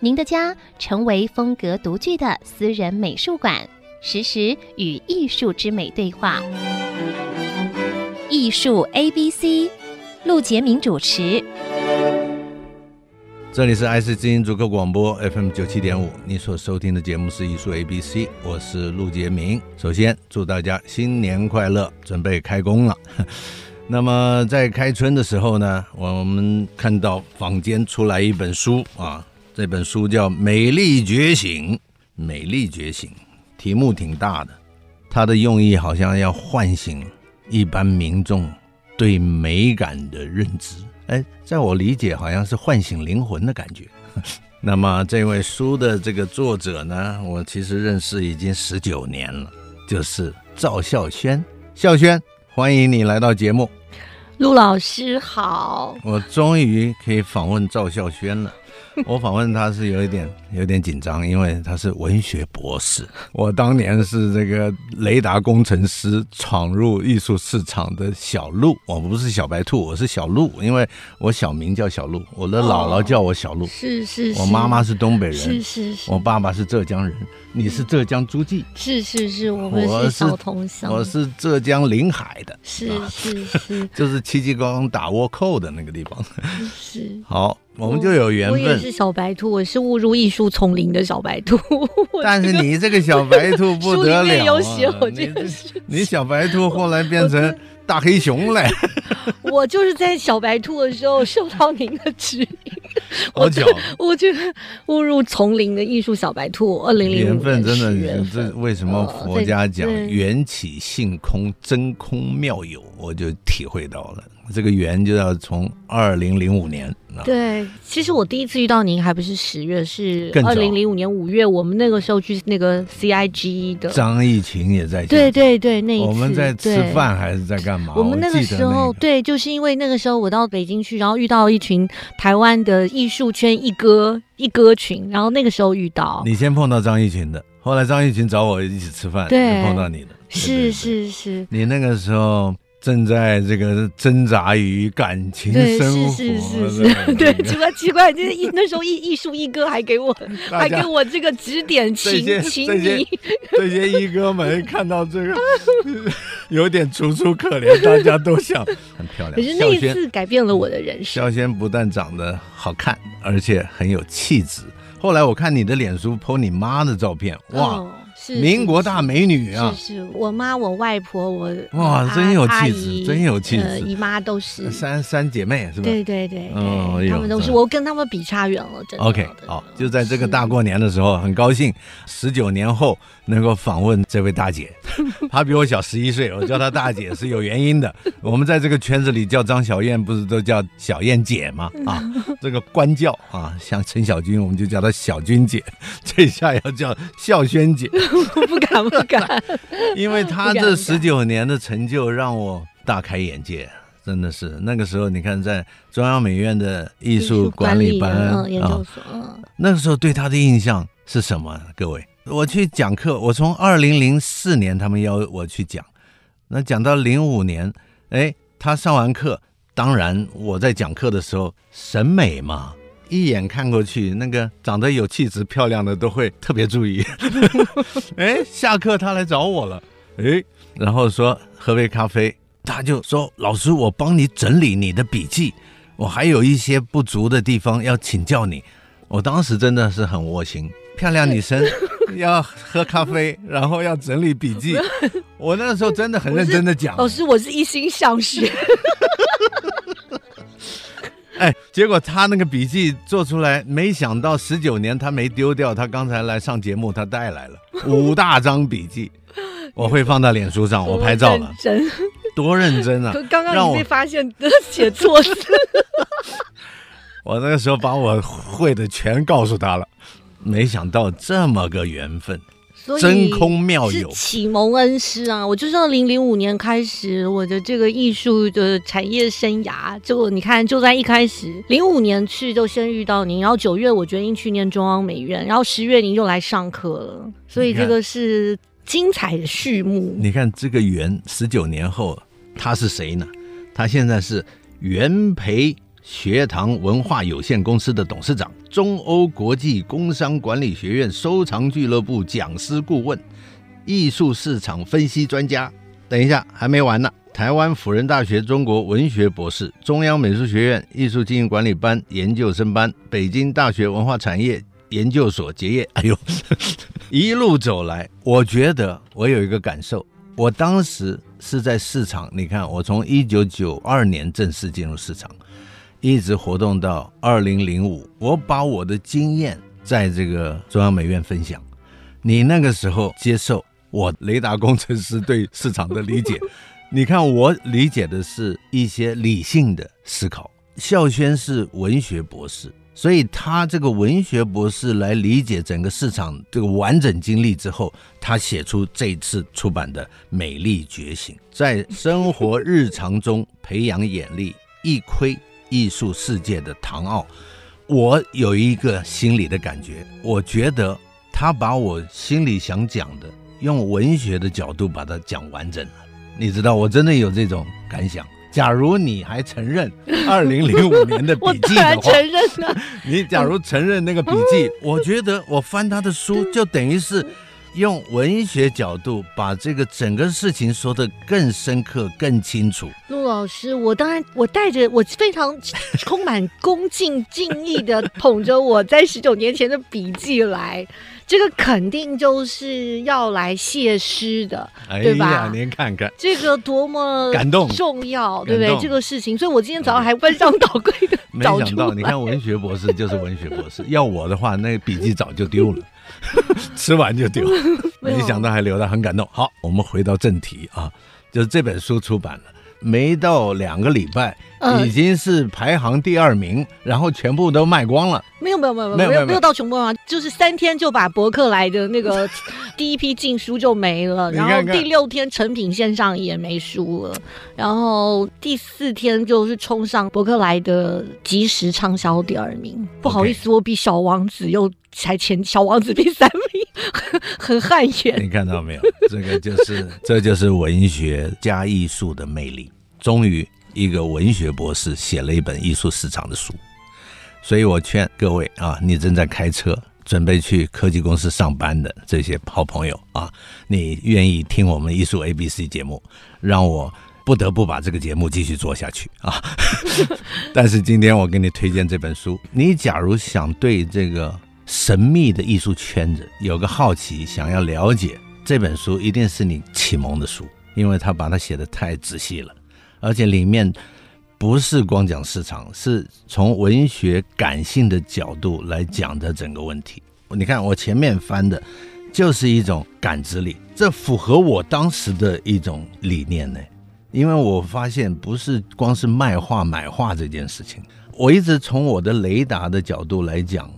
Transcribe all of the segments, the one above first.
您的家成为风格独具的私人美术馆，实时与艺术之美对话。艺术 A B C，陆杰明主持。这里是爱思之音逐客广播 FM 九七点五，你所收听的节目是艺术 A B C，我是陆杰明。首先祝大家新年快乐，准备开工了。那么在开春的时候呢，我们看到坊间出来一本书啊。这本书叫《美丽觉醒》，美丽觉醒，题目挺大的，它的用意好像要唤醒一般民众对美感的认知。哎，在我理解，好像是唤醒灵魂的感觉。那么，这位书的这个作者呢，我其实认识已经十九年了，就是赵孝轩。孝轩，欢迎你来到节目。陆老师好，我终于可以访问赵孝轩了。我访问他是有一点有点紧张，因为他是文学博士。我当年是这个雷达工程师闯入艺术市场的小鹿，我不是小白兔，我是小鹿，因为我小名叫小鹿，我的姥姥叫我小鹿，是是，我妈妈是东北人，是是是，我爸爸是浙江人，你是浙江诸暨，是是是，我们是小同乡，我是浙江临海的，是是是，就是戚继光打倭寇的那个地方，是。好。我们就有缘分。我也是小白兔，我是误入艺术丛林的小白兔。但是你这个小白兔不得了啊！书里面有写，我这个是你小白兔后来变成大黑熊了。我就是在小白兔的时候受到您的指引。好巧，我觉得误入丛林的艺术小白兔。二零零年。缘分真的，这为什么佛家讲缘起性空，真空妙有，我就体会到了。这个缘就要从二零零五年。对，其实我第一次遇到您还不是十月，是二零零五年五月。我们那个时候去那个 CIG 的，张艺勤也在。对对对，那一次我们在吃饭还是在干嘛？我们那个时候、那个、对，就是因为那个时候我到北京去，然后遇到一群台湾的艺术圈一哥一哥群，然后那个时候遇到你先碰到张艺勤的，后来张艺勤找我一起吃饭，对，碰到你的，是对对对是是，你那个时候。正在这个挣扎于感情生活，是是是是，对，奇怪奇怪，就是一那时候艺艺术一哥还给我还给我这个指点情情谊，这些一哥们看到这个有点楚楚可怜，大家都想很漂亮。可是那一次改变了我的人生。孝轩不但长得好看，而且很有气质。后来我看你的脸书 po 你妈的照片，哇。哦是民国大美女啊！是是，我妈、我外婆、我哇，真有气质，真有气质、呃，姨妈都是三三姐妹，是吧？对对对，嗯，他们都是，我跟他们比差远了，真的。OK，好，就在这个大过年的时候，很高兴，十九年后能够访问这位大姐，她比我小十一岁，我叫她大姐是有原因的。我们在这个圈子里叫张小燕，不是都叫小燕姐吗？啊，这个官叫啊，像陈小军，我们就叫她小军姐，这下要叫孝轩姐。不敢不敢，因为他这十九年的成就让我大开眼界，真的是那个时候，你看在中央美院的艺术管理班研究所，那个时候对他的印象是什么？各位，我去讲课，我从二零零四年他们邀我去讲，那讲到零五年，哎，他上完课，当然我在讲课的时候审美嘛。一眼看过去，那个长得有气质、漂亮的都会特别注意。哎，下课他来找我了，哎，然后说喝杯咖啡，他就说：“老师，我帮你整理你的笔记，我还有一些不足的地方要请教你。”我当时真的是很窝心，漂亮女生 要喝咖啡，然后要整理笔记。我那时候真的很认真的讲，老师，我是一心想学。哎，结果他那个笔记做出来，没想到十九年他没丢掉。他刚才来上节目，他带来了 五大张笔记，我会放到脸书上，我拍照了，真多认真啊！刚刚你被发现写错字，我那个时候把我会的全告诉他了。没想到这么个缘分。真空妙有，启蒙恩师啊！我就是二零零五年开始我的这个艺术的产业生涯，就你看，就在一开始零五年去就先遇到您，然后九月我决定去念中央美院，然后十月您又来上课了，所以这个是精彩的序幕。你看这个袁，十九年后他是谁呢？他现在是袁培学堂文化有限公司的董事长，中欧国际工商管理学院收藏俱乐部讲师顾问，艺术市场分析专家。等一下，还没完呢！台湾辅仁大学中国文学博士，中央美术学院艺术经营管理班研究生班，北京大学文化产业研究所结业。哎呦，一路走来，我觉得我有一个感受，我当时是在市场。你看，我从一九九二年正式进入市场。一直活动到二零零五，我把我的经验在这个中央美院分享。你那个时候接受我雷达工程师对市场的理解，你看我理解的是一些理性的思考。孝轩是文学博士，所以他这个文学博士来理解整个市场这个完整经历之后，他写出这次出版的《美丽觉醒》，在生活日常中培养眼力，一窥。艺术世界的唐奥，我有一个心里的感觉，我觉得他把我心里想讲的，用文学的角度把它讲完整了。你知道，我真的有这种感想。假如你还承认 二零零五年的笔记的话，承认了。你假如承认那个笔记，我觉得我翻他的书，就等于是。用文学角度把这个整个事情说得更深刻、更清楚。陆老师，我当然我带着我非常充满恭敬敬意的捧着我在十九年前的笔记来，这个肯定就是要来谢师的，对吧？您看看这个多么感动、重要，对不对？这个事情，所以我今天早上还翻箱倒柜的。没想到，你看文学博士就是文学博士，要我的话，那个笔记早就丢了。吃完就丢，没想到还留得很感动。好，我们回到正题啊，就是这本书出版了，没到两个礼拜，已经是排行第二名，然后全部都卖光了。没有没有没有没有没有没有到全部啊，就是三天就把博客来的那个 第一批进书就没了，然后第六天成品线上也没书了，然后第四天就是冲上博客来的即时畅销第二名。不好意思，我比小王子又才前，小王子第三名，很汗颜。你看到没有？这个就是这就是文学加艺术的魅力。终于，一个文学博士写了一本艺术市场的书。所以我劝各位啊，你正在开车准备去科技公司上班的这些好朋友啊，你愿意听我们艺术 ABC 节目，让我不得不把这个节目继续做下去啊。但是今天我给你推荐这本书，你假如想对这个神秘的艺术圈子有个好奇，想要了解这本书，一定是你启蒙的书，因为他把它写得太仔细了，而且里面。不是光讲市场，是从文学感性的角度来讲的整个问题。你看我前面翻的，就是一种感知力，这符合我当时的一种理念呢。因为我发现不是光是卖画买画这件事情，我一直从我的雷达的角度来讲，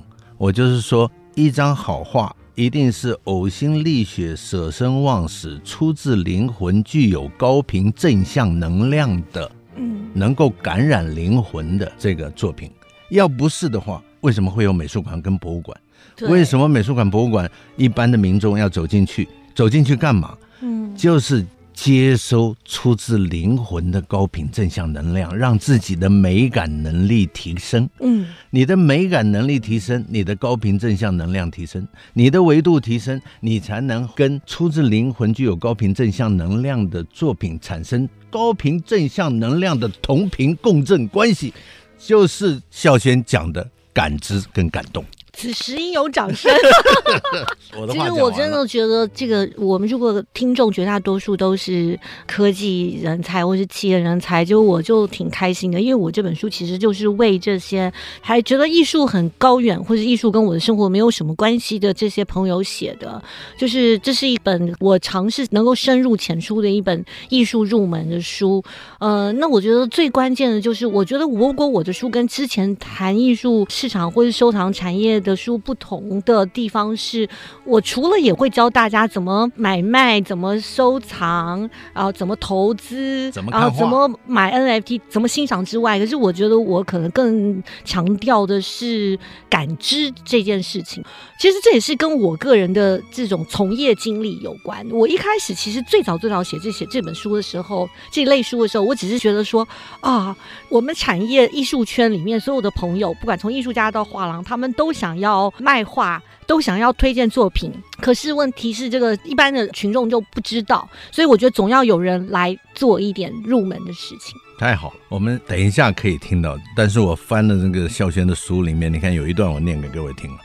我就是说，一张好画一定是呕心沥血、舍生忘死、出自灵魂、具有高频正向能量的。能够感染灵魂的这个作品，要不是的话，为什么会有美术馆跟博物馆？为什么美术馆、博物馆一般的民众要走进去？走进去干嘛？嗯，就是接收出自灵魂的高频正向能量，让自己的美感能力提升。嗯，你的美感能力提升，你的高频正向能量提升，你的维度提升，你才能跟出自灵魂、具有高频正向能量的作品产生。高频正向能量的同频共振关系，就是孝轩讲的感知跟感动。此时应有掌声。其实我真的觉得，这个我们如果听众绝大多数都是科技人才或是企业人才，就我就挺开心的，因为我这本书其实就是为这些还觉得艺术很高远，或者艺术跟我的生活没有什么关系的这些朋友写的。就是这是一本我尝试能够深入浅出的一本艺术入门的书。呃，那我觉得最关键的就是，我觉得如果我的书跟之前谈艺术市场或是收藏产业的的书不同的地方是，我除了也会教大家怎么买卖、怎么收藏，然后怎么投资，然后怎么买 NFT、怎么欣赏之外，可是我觉得我可能更强调的是感知这件事情。其实这也是跟我个人的这种从业经历有关。我一开始其实最早最早写这写这本书的时候，这一类书的时候，我只是觉得说啊，我们产业艺术圈里面所有的朋友，不管从艺术家到画廊，他们都想想要卖画，都想要推荐作品。可是问题是，这个一般的群众就不知道，所以我觉得总要有人来做一点入门的事情。太好了，我们等一下可以听到。但是我翻了那个孝轩的书里面，你看有一段我念给各位听了：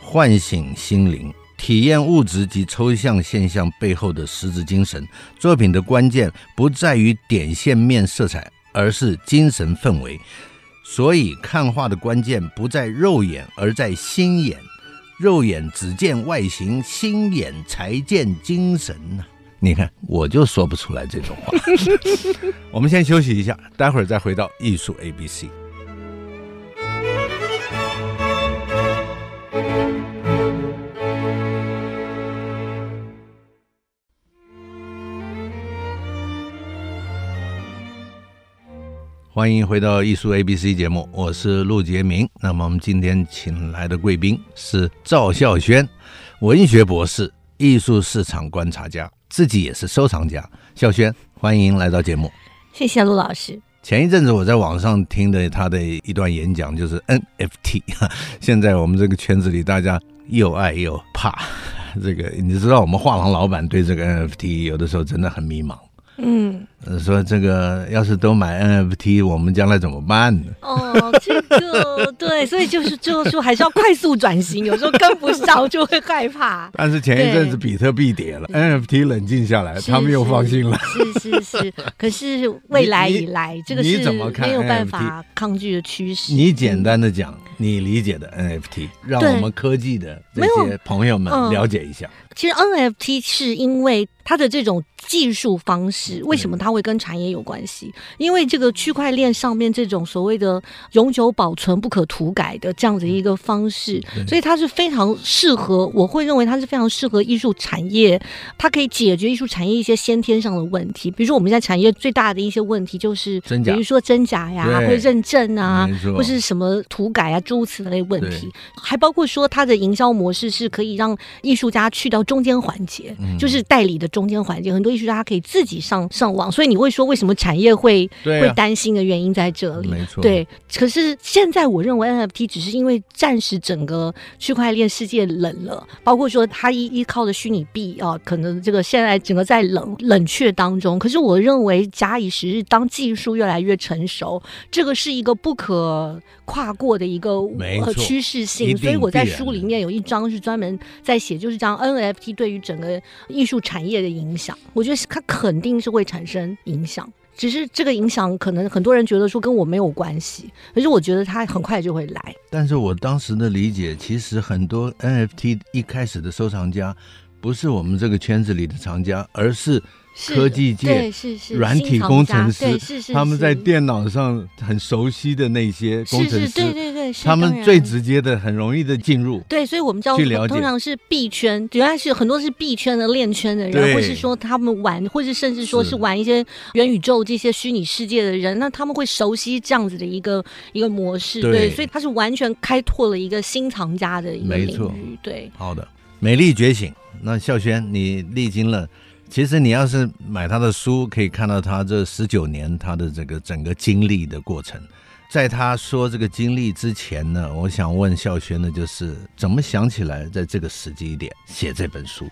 唤醒心灵。体验物质及抽象现象背后的实质精神。作品的关键不在于点线面色彩，而是精神氛围。所以看画的关键不在肉眼，而在心眼。肉眼只见外形，心眼才见精神呐。你看，我就说不出来这种话。我们先休息一下，待会儿再回到艺术 A B C。欢迎回到艺术 ABC 节目，我是陆杰明。那么我们今天请来的贵宾是赵孝轩，文学博士、艺术市场观察家，自己也是收藏家。孝轩，欢迎来到节目。谢谢陆老师。前一阵子我在网上听的他的一段演讲，就是 NFT。现在我们这个圈子里，大家又爱又怕。这个你知道，我们画廊老板对这个 NFT 有的时候真的很迷茫。嗯，说这个要是都买 NFT，我们将来怎么办呢？哦，这个对，所以就是就是说还是要快速转型，有时候跟不上就会害怕。但是前一阵子比特币跌了，NFT 冷静下来，他们又放心了。是是是，可是未来以来，这个是没有办法抗拒的趋势。你简单的讲，你理解的 NFT，让我们科技的这些朋友们了解一下。其实 NFT 是因为它的这种技术方式，为什么它会跟产业有关系？因为这个区块链上面这种所谓的永久保存、不可涂改的这样子一个方式，所以它是非常适合。我会认为它是非常适合艺术产业，它可以解决艺术产业一些先天上的问题。比如说我们现在产业最大的一些问题就是，比如说真假呀，或者认证啊，或是什么涂改啊诸如此类问题，还包括说它的营销模式是可以让艺术家去到。中间环节就是代理的中间环节，很多艺术家可以自己上上网，所以你会说为什么产业会会担心的原因在这里。没错，对。可是现在我认为 NFT 只是因为暂时整个区块链世界冷了，包括说它依依靠的虚拟币啊，可能这个现在整个在冷冷却当中。可是我认为假以时日，当技术越来越成熟，这个是一个不可跨过的一个趋势性。所以我在书里面有一章是专门在写，就是这样 NFT。NFT 对于整个艺术产业的影响，我觉得它肯定是会产生影响，只是这个影响可能很多人觉得说跟我没有关系，可是我觉得它很快就会来。但是我当时的理解，其实很多 NFT 一开始的收藏家不是我们这个圈子里的藏家，而是。科技界是是软体工程师，是是他们在电脑上很熟悉的那些工程师，对对对，他们最直接的、很容易的进入。对，所以我们叫通常是币圈，原来是很多是币圈的链圈的人，或是说他们玩，或是甚至说是玩一些元宇宙这些虚拟世界的人，那他们会熟悉这样子的一个一个模式。对，所以他是完全开拓了一个新藏家的一个领域。对，好的，美丽觉醒。那孝轩，你历经了。其实你要是买他的书，可以看到他这十九年他的这个整个经历的过程。在他说这个经历之前呢，我想问孝轩呢就是怎么想起来在这个时机点写这本书？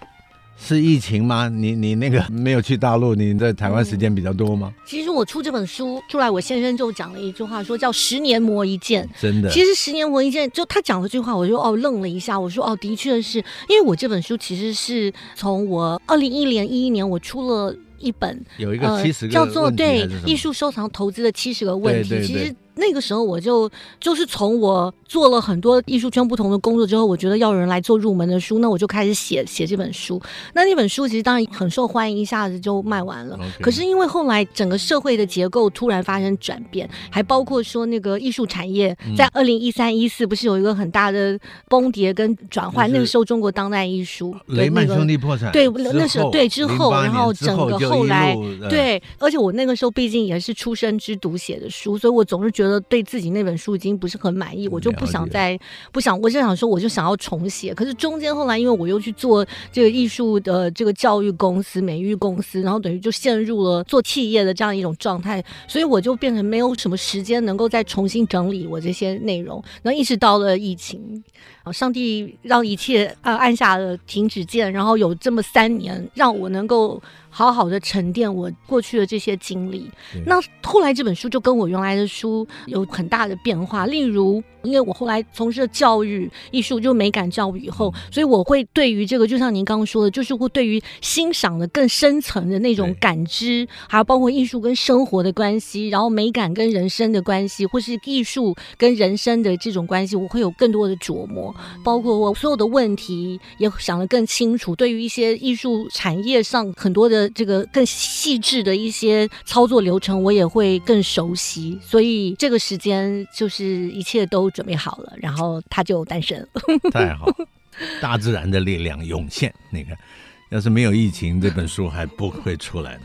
是疫情吗？你你那个没有去大陆，你在台湾时间比较多吗？嗯，其实我出这本书出来，我先生就讲了一句话，说叫“十年磨一剑”。真的，其实“十年磨一剑”就他讲了这句话，我就哦愣了一下，我说哦，的确是因为我这本书其实是从我二零一零一一年我出了。一本，有一个七十个、呃、叫做对艺术收藏投资的七十个问题，对对对其实。那个时候我就就是从我做了很多艺术圈不同的工作之后，我觉得要有人来做入门的书，那我就开始写写这本书。那那本书其实当然很受欢迎，一下子就卖完了。可是因为后来整个社会的结构突然发生转变，还包括说那个艺术产业在二零一三一四不是有一个很大的崩跌跟转换？那个时候中国当代艺术雷曼兄弟破产，对，那时候对之后，然后整个后来对，而且我那个时候毕竟也是出生之读写的书，所以我总是觉得。对自己那本书已经不是很满意，我就不想再不想，我就想说，我就想要重写。可是中间后来，因为我又去做这个艺术的这个教育公司、美育公司，然后等于就陷入了做企业的这样一种状态，所以我就变成没有什么时间能够再重新整理我这些内容。然后一直到了疫情，上帝让一切啊按下了停止键，然后有这么三年让我能够。好好的沉淀我过去的这些经历，那后来这本书就跟我原来的书有很大的变化，例如。因为我后来从事了教育艺术，就美感教育以后，所以我会对于这个，就像您刚刚说的，就是会对于欣赏的更深层的那种感知，还有包括艺术跟生活的关系，然后美感跟人生的关系，或是艺术跟人生的这种关系，我会有更多的琢磨。包括我所有的问题也想得更清楚。对于一些艺术产业上很多的这个更细致的一些操作流程，我也会更熟悉。所以这个时间就是一切都。准备好了，然后他就诞生了。太好，大自然的力量涌现。你看，要是没有疫情，这本书还不会出来的。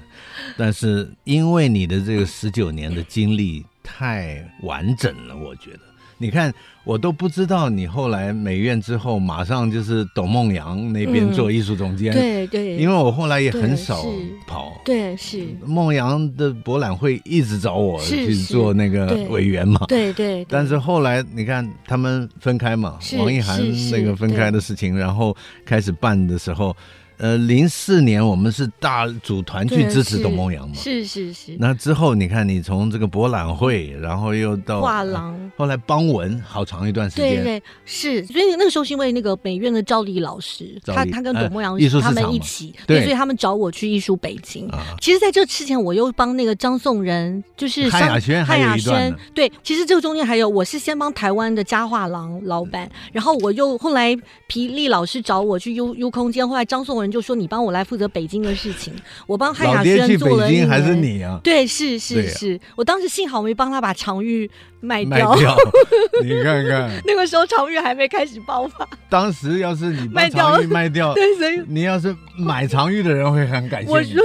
但是因为你的这个十九年的经历太完整了，我觉得。你看，我都不知道你后来美院之后，马上就是董梦阳那边做艺术总监。嗯、对对，因为我后来也很少跑。对，是梦阳的博览会一直找我去做那个委员嘛。对对，对，对。但是后来你看他们分开嘛，王一涵那个分开的事情，然后开始办的时候。呃，零四年我们是大组团去支持董梦阳嘛？是是是。那之后你看，你从这个博览会，然后又到画廊，后来邦文，好长一段时间。对对是。所以那个时候是因为那个美院的赵丽老师，他他跟董梦阳他们一起，对，所以他们找我去艺术北京。其实在这之前，我又帮那个张颂仁，就是汉雅轩，汉雅轩。对，其实这个中间还有，我是先帮台湾的家画廊老板，然后我又后来皮丽老师找我去 U U 空间，后来张颂仁。就说你帮我来负责北京的事情，我帮汉雅轩做了一年。还是你啊？对，是是是，我当时幸好没帮他把常玉卖掉。卖掉，你看看，那个时候常玉还没开始爆发。当时要是你把常玉卖掉，对，所以你要是买常玉的人会很感谢。我说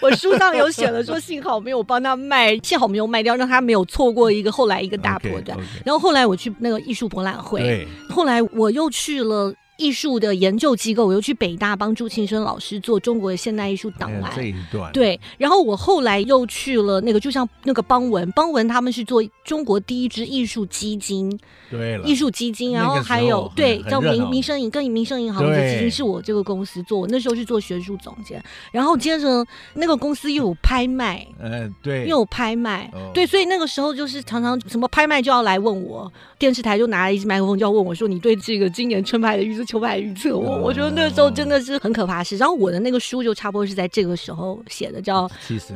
我书上有写了说，幸好没有帮他卖，幸好没有卖掉，让他没有错过一个后来一个大波段。Okay, okay. 然后后来我去那个艺术博览会，对，后来我又去了。艺术的研究机构，我又去北大帮助庆生老师做中国的现代艺术档案。这一段。对，然后我后来又去了那个，就像那个邦文，邦文他们是做中国第一支艺术基金，对了，艺术基金，然后还有对叫民民生银，跟民生银行的基金是我这个公司做，我那时候是做学术总监，然后接着那个公司又有拍卖，呃，对，又有拍卖，对，所以那个时候就是常常什么拍卖就要来问我，电视台就拿了一支麦克风就要问我说，你对这个今年春拍的预测？秋拍预测我，我觉得那个时候真的是很可怕的事。然后我的那个书就差不多是在这个时候写的，叫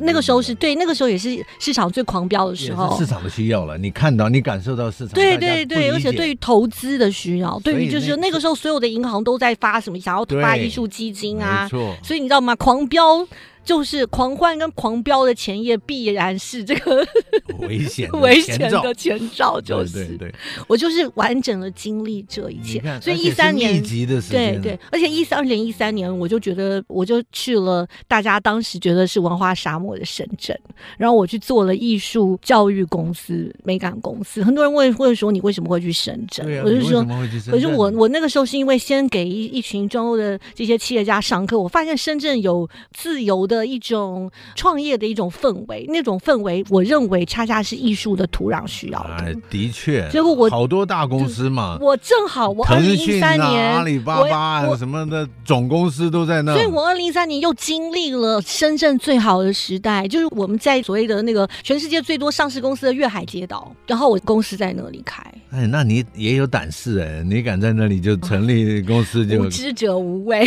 那个时候是对，那个时候也是市场最狂飙的时候，市场的需要了。你看到，你感受到市场，对对对，而且对于投资的需要，对于就是那个时候所有的银行都在发什么想要发艺术基金啊，所以你知道吗？狂飙。就是狂欢跟狂飙的前夜，必然是这个 危险 危险的前兆。就是对对对，我就是完整的经历这一切。所以一三年，对对，而且一三二零一三年，我就觉得我就去了大家当时觉得是文化沙漠的深圳，然后我去做了艺术教育公司、美感公司。很多人问会说你为什么会去深圳？我就说，可是我我那个时候是因为先给一一群中欧的这些企业家上课，我发现深圳有自由的。的一种创业的一种氛围，那种氛围，我认为恰恰是艺术的土壤需要的。哎，的确，结果我好多大公司嘛，我正好我二零一三年阿里巴巴啊什么的总公司都在那，所以我二零一三年又经历了深圳最好的时代，就是我们在所谓的那个全世界最多上市公司的粤海街道，然后我公司在那里开。哎，那你也有胆识哎，你敢在那里就成立公司就，就无知者无畏。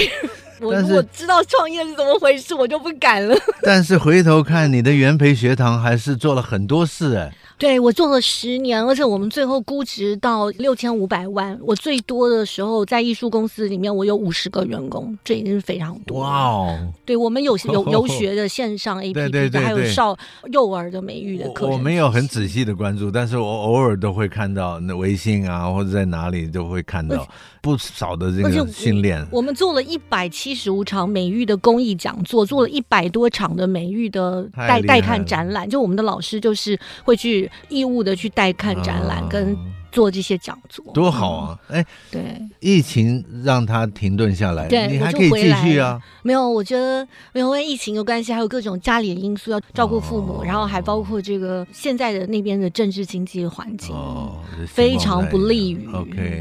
我如果知道创业是怎么回事，我就不敢了。但是回头看，你的元培学堂还是做了很多事哎。对，我做了十年，而且我们最后估值到六千五百万。我最多的时候在艺术公司里面，我有五十个员工，这已经是非常多。哇哦！对，我们有有 游学的线上 APP，对对对对，还有少幼儿的美育的课。我没有很仔细的关注，但是我偶尔都会看到那微信啊，或者在哪里都会看到不少的这个训练。我们做了一百七十五场美育的公益讲座，做了一百多场的美育的带带看展览，就我们的老师就是会去。义务的去带看展览跟做这些讲座，多好啊！哎，对，疫情让他停顿下来，对，你还可以继续啊。没有，我觉得没有因为疫情的关系，还有各种家里的因素要照顾父母，然后还包括这个现在的那边的政治经济环境，非常不利于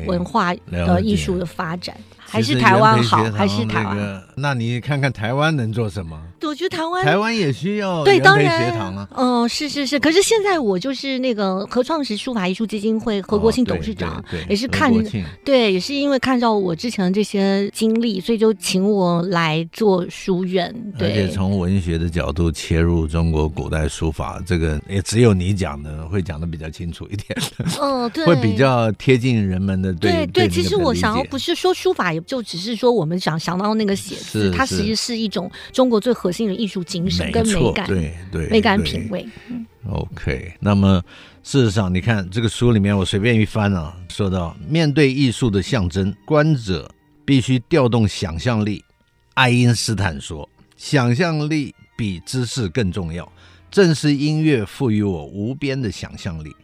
文化的艺术的发展。还是台湾好，还是台湾？那你看看台湾能做什么？我觉得台湾台湾也需要对，当然学堂啊。嗯，是是是。可是现在我就是那个合创时书法艺术基金会何国庆董事长，也是看对，也是因为看到我之前的这些经历，所以就请我来做书院。对，而且从文学的角度切入中国古代书法，这个也只有你讲的会讲的比较清楚一点。嗯，对，会比较贴近人们的对对。其实我想要不是说书法。也就只是说，我们想想到那个写字，它其实是一种中国最核心的艺术精神跟美感，对对，美感品味。OK，那么事实上，你看这个书里面，我随便一翻啊，说到面对艺术的象征，观者必须调动想象力。爱因斯坦说，想象力比知识更重要。正是音乐赋予我无边的想象力。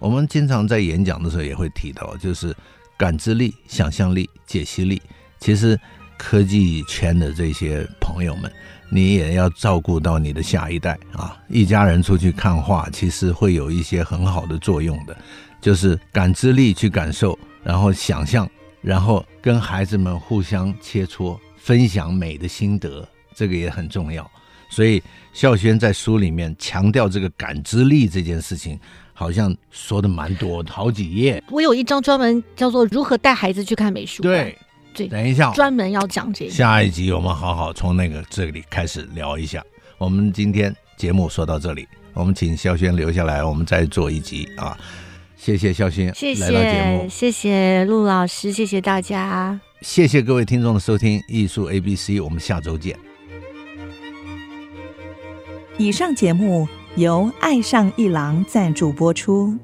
我们经常在演讲的时候也会提到，就是。感知力、想象力、解析力，其实科技圈的这些朋友们，你也要照顾到你的下一代啊！一家人出去看画，其实会有一些很好的作用的，就是感知力去感受，然后想象，然后跟孩子们互相切磋，分享美的心得，这个也很重要。所以孝轩在书里面强调这个感知力这件事情。好像说的蛮多，好几页。我有一张专门叫做“如何带孩子去看美术”。对，对，等一下，专门要讲这个。下一集我们好好从那个这里开始聊一下。我们今天节目说到这里，我们请肖轩留下来，我们再做一集啊！谢谢肖轩，谢谢来到节目，谢谢陆老师，谢谢大家，谢谢各位听众的收听，艺术 A B C，我们下周见。以上节目。由爱上一郎赞助播出，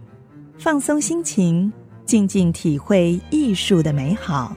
放松心情，静静体会艺术的美好。